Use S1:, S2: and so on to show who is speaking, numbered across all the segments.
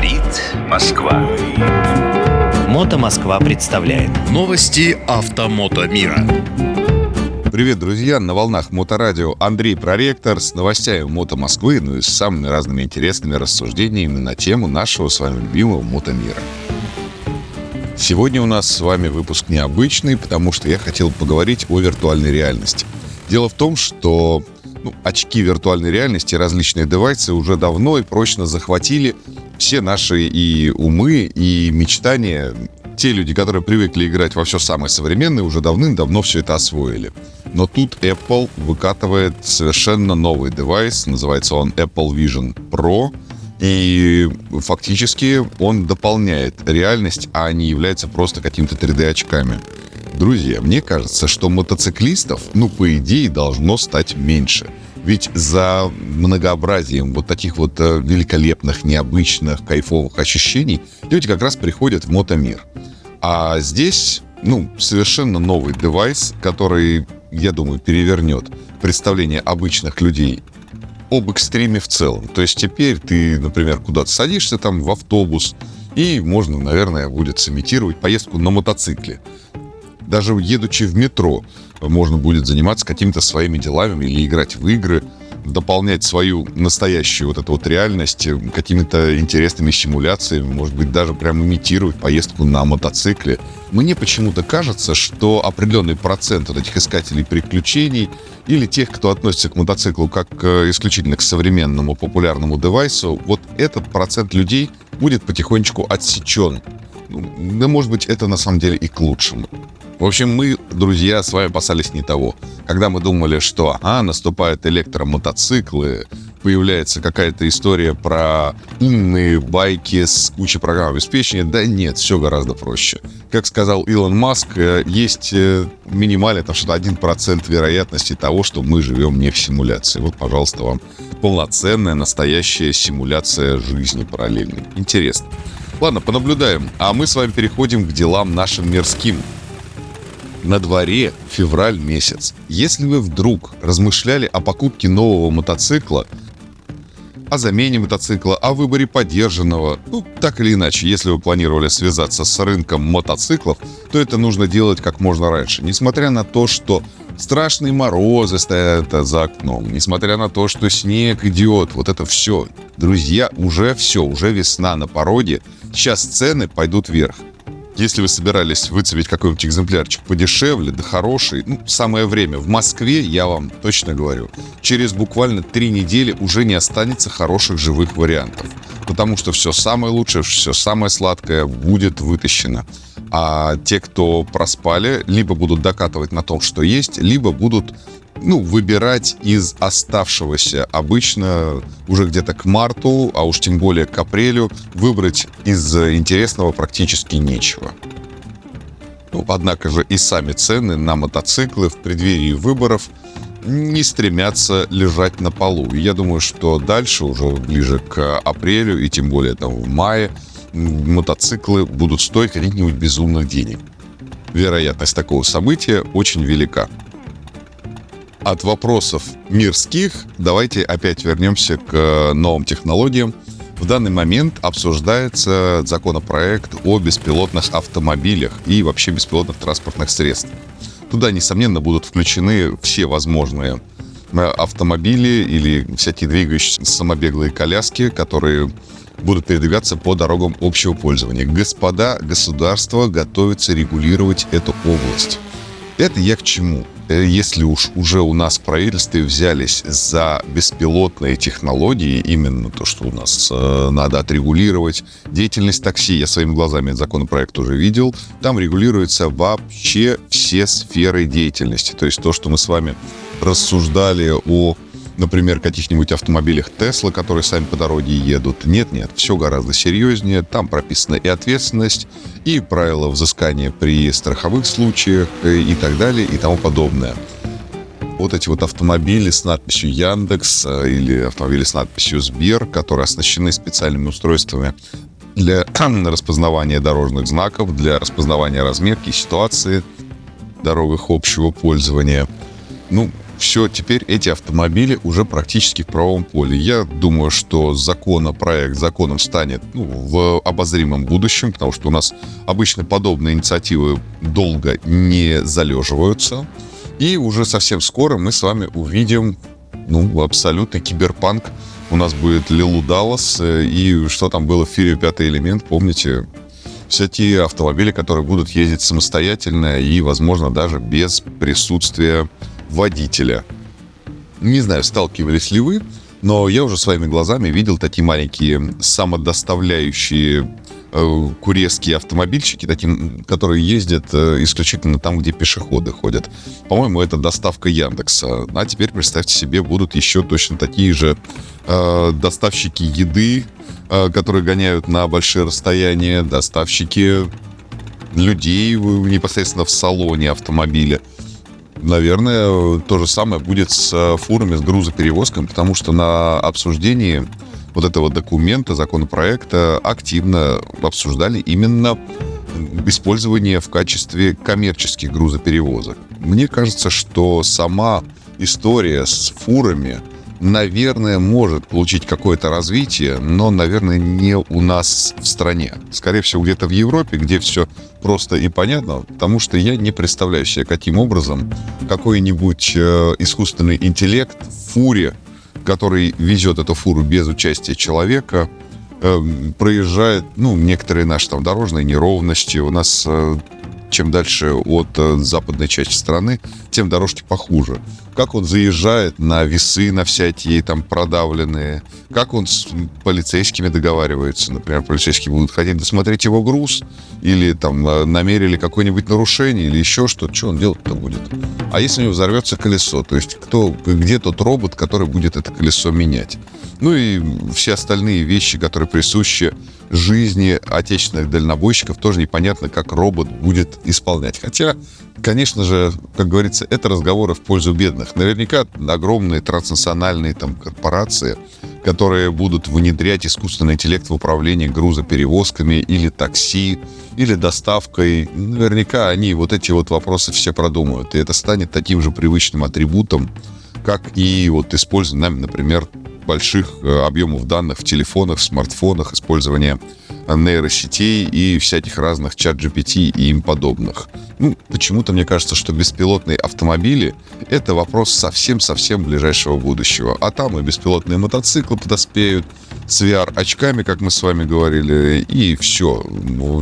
S1: Говорит Москва.
S2: Мото Москва представляет
S3: Новости автомото мира.
S4: Привет, друзья! На волнах Моторадио Андрей Проректор с новостями Мото Москвы, ну и с самыми разными интересными рассуждениями на тему нашего с вами любимого Мото мира. Сегодня у нас с вами выпуск необычный, потому что я хотел поговорить о виртуальной реальности. Дело в том, что ну, очки виртуальной реальности, различные девайсы уже давно и прочно захватили все наши и умы, и мечтания. Те люди, которые привыкли играть во все самое современное, уже давным-давно все это освоили. Но тут Apple выкатывает совершенно новый девайс, называется он Apple Vision Pro, и фактически он дополняет реальность, а не является просто каким-то 3D-очками. Друзья, мне кажется, что мотоциклистов, ну, по идее, должно стать меньше. Ведь за многообразием вот таких вот э, великолепных, необычных, кайфовых ощущений люди как раз приходят в мотомир. А здесь, ну, совершенно новый девайс, который, я думаю, перевернет представление обычных людей об экстриме в целом. То есть теперь ты, например, куда-то садишься там в автобус, и можно, наверное, будет сымитировать поездку на мотоцикле даже едучи в метро, можно будет заниматься какими-то своими делами или играть в игры, дополнять свою настоящую вот эту вот реальность какими-то интересными симуляциями, может быть, даже прям имитировать поездку на мотоцикле. Мне почему-то кажется, что определенный процент вот этих искателей приключений или тех, кто относится к мотоциклу как исключительно к современному популярному девайсу, вот этот процент людей будет потихонечку отсечен. Ну, да, может быть, это на самом деле и к лучшему. В общем, мы, друзья, с вами опасались не того. Когда мы думали, что, а, наступают электромотоциклы, появляется какая-то история про умные байки с кучей программ обеспечения. Да нет, все гораздо проще. Как сказал Илон Маск, э, есть э, минимально там что-то 1% вероятности того, что мы живем не в симуляции. Вот, пожалуйста, вам полноценная, настоящая симуляция жизни параллельной. Интересно. Ладно, понаблюдаем. А мы с вами переходим к делам нашим мирским. На дворе февраль месяц. Если вы вдруг размышляли о покупке нового мотоцикла, о замене мотоцикла, о выборе поддержанного, ну, так или иначе, если вы планировали связаться с рынком мотоциклов, то это нужно делать как можно раньше. Несмотря на то, что страшные морозы стоят за окном, несмотря на то, что снег идет, вот это все. Друзья, уже все, уже весна на породе, сейчас цены пойдут вверх. Если вы собирались выцепить какой-нибудь экземплярчик подешевле, да хороший, ну, самое время. В Москве, я вам точно говорю, через буквально три недели уже не останется хороших живых вариантов. Потому что все самое лучшее, все самое сладкое будет вытащено. А те, кто проспали, либо будут докатывать на том, что есть, либо будут ну, выбирать из оставшегося. Обычно уже где-то к марту, а уж тем более к апрелю, выбрать из интересного практически нечего. Ну, однако же и сами цены на мотоциклы в преддверии выборов не стремятся лежать на полу. Я думаю, что дальше, уже ближе к апрелю и тем более там в мае, мотоциклы будут стоить каких-нибудь безумных денег. Вероятность такого события очень велика от вопросов мирских давайте опять вернемся к э, новым технологиям. В данный момент обсуждается законопроект о беспилотных автомобилях и вообще беспилотных транспортных средствах. Туда, несомненно, будут включены все возможные э, автомобили или всякие двигающиеся самобеглые коляски, которые будут передвигаться по дорогам общего пользования. Господа, государство готовится регулировать эту область. Это я к чему? Э, если уж уже у нас в правительстве взялись за беспилотные технологии, именно то, что у нас э, надо отрегулировать, деятельность такси, я своими глазами законопроект уже видел, там регулируются вообще все сферы деятельности. То есть то, что мы с вами рассуждали о например, каких-нибудь автомобилях Тесла, которые сами по дороге едут. Нет-нет, все гораздо серьезнее. Там прописана и ответственность, и правила взыскания при страховых случаях, э, и так далее, и тому подобное. Вот эти вот автомобили с надписью Яндекс э, или автомобили с надписью Сбер, которые оснащены специальными устройствами для распознавания дорожных знаков, для распознавания разметки, ситуации, дорогах общего пользования. Ну, все, теперь эти автомобили уже практически в правом поле. Я думаю, что законопроект законом станет ну, в обозримом будущем, потому что у нас обычно подобные инициативы долго не залеживаются. И уже совсем скоро мы с вами увидим ну, абсолютно киберпанк. У нас будет Лилу Даллас, э, и что там было в фильме «Пятый элемент», помните? Все те автомобили, которые будут ездить самостоятельно и, возможно, даже без присутствия водителя. Не знаю, сталкивались ли вы, но я уже своими глазами видел такие маленькие самодоставляющие э, курьерские автомобильчики, таким, которые ездят э, исключительно там, где пешеходы ходят. По-моему, это доставка Яндекса. А теперь представьте себе, будут еще точно такие же э, доставщики еды, э, которые гоняют на большие расстояния, доставщики людей непосредственно в салоне автомобиля. Наверное, то же самое будет с э, фурами, с грузоперевозками, потому что на обсуждении вот этого документа, законопроекта активно обсуждали именно использование в качестве коммерческих грузоперевозок. Мне кажется, что сама история с фурами – наверное, может получить какое-то развитие, но, наверное, не у нас в стране. Скорее всего, где-то в Европе, где все просто и понятно, потому что я не представляю себе, каким образом какой-нибудь э, искусственный интеллект в фуре, который везет эту фуру без участия человека, э, проезжает, ну, некоторые наши там дорожные неровности. У нас э, чем дальше от э, западной части страны, тем дорожки похуже. Как он заезжает на весы, на всякие там продавленные, как он с полицейскими договаривается. Например, полицейские будут хотеть досмотреть его груз, или там намерили какое-нибудь нарушение, или еще что-то. Что он делать-то будет? А если у него взорвется колесо? То есть кто, где тот робот, который будет это колесо менять? Ну и все остальные вещи, которые присущи жизни отечественных дальнобойщиков, тоже непонятно, как робот будет исполнять. Хотя, конечно же, как говорится, это разговоры в пользу бедных. Наверняка огромные транснациональные там корпорации, которые будут внедрять искусственный интеллект в управление грузоперевозками или такси, или доставкой. Наверняка они вот эти вот вопросы все продумают. И это станет таким же привычным атрибутом, как и вот использование нами, например, больших э, объемов данных в телефонах, смартфонах, использование нейросетей и всяких разных чат GPT и им подобных. Ну, почему-то мне кажется, что беспилотные автомобили — это вопрос совсем-совсем ближайшего будущего. А там и беспилотные мотоциклы подоспеют с VR-очками, как мы с вами говорили, и все.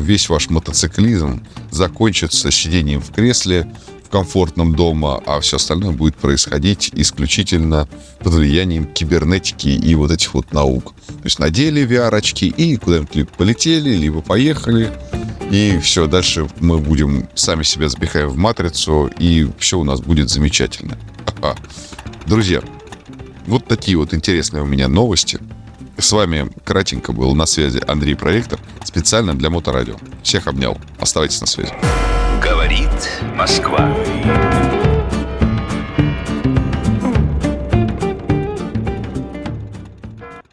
S4: Весь ваш мотоциклизм закончится сидением в кресле, комфортном дома, а все остальное будет происходить исключительно под влиянием кибернетики и вот этих вот наук. То есть надели VR-очки и куда-нибудь либо полетели, либо поехали, и все, дальше мы будем сами себя запихаем в матрицу, и все у нас будет замечательно. Друзья, вот такие вот интересные у меня новости. С вами кратенько был на связи Андрей Проектор, специально для Моторадио. Всех обнял. Оставайтесь на связи.
S2: Говорит Москва.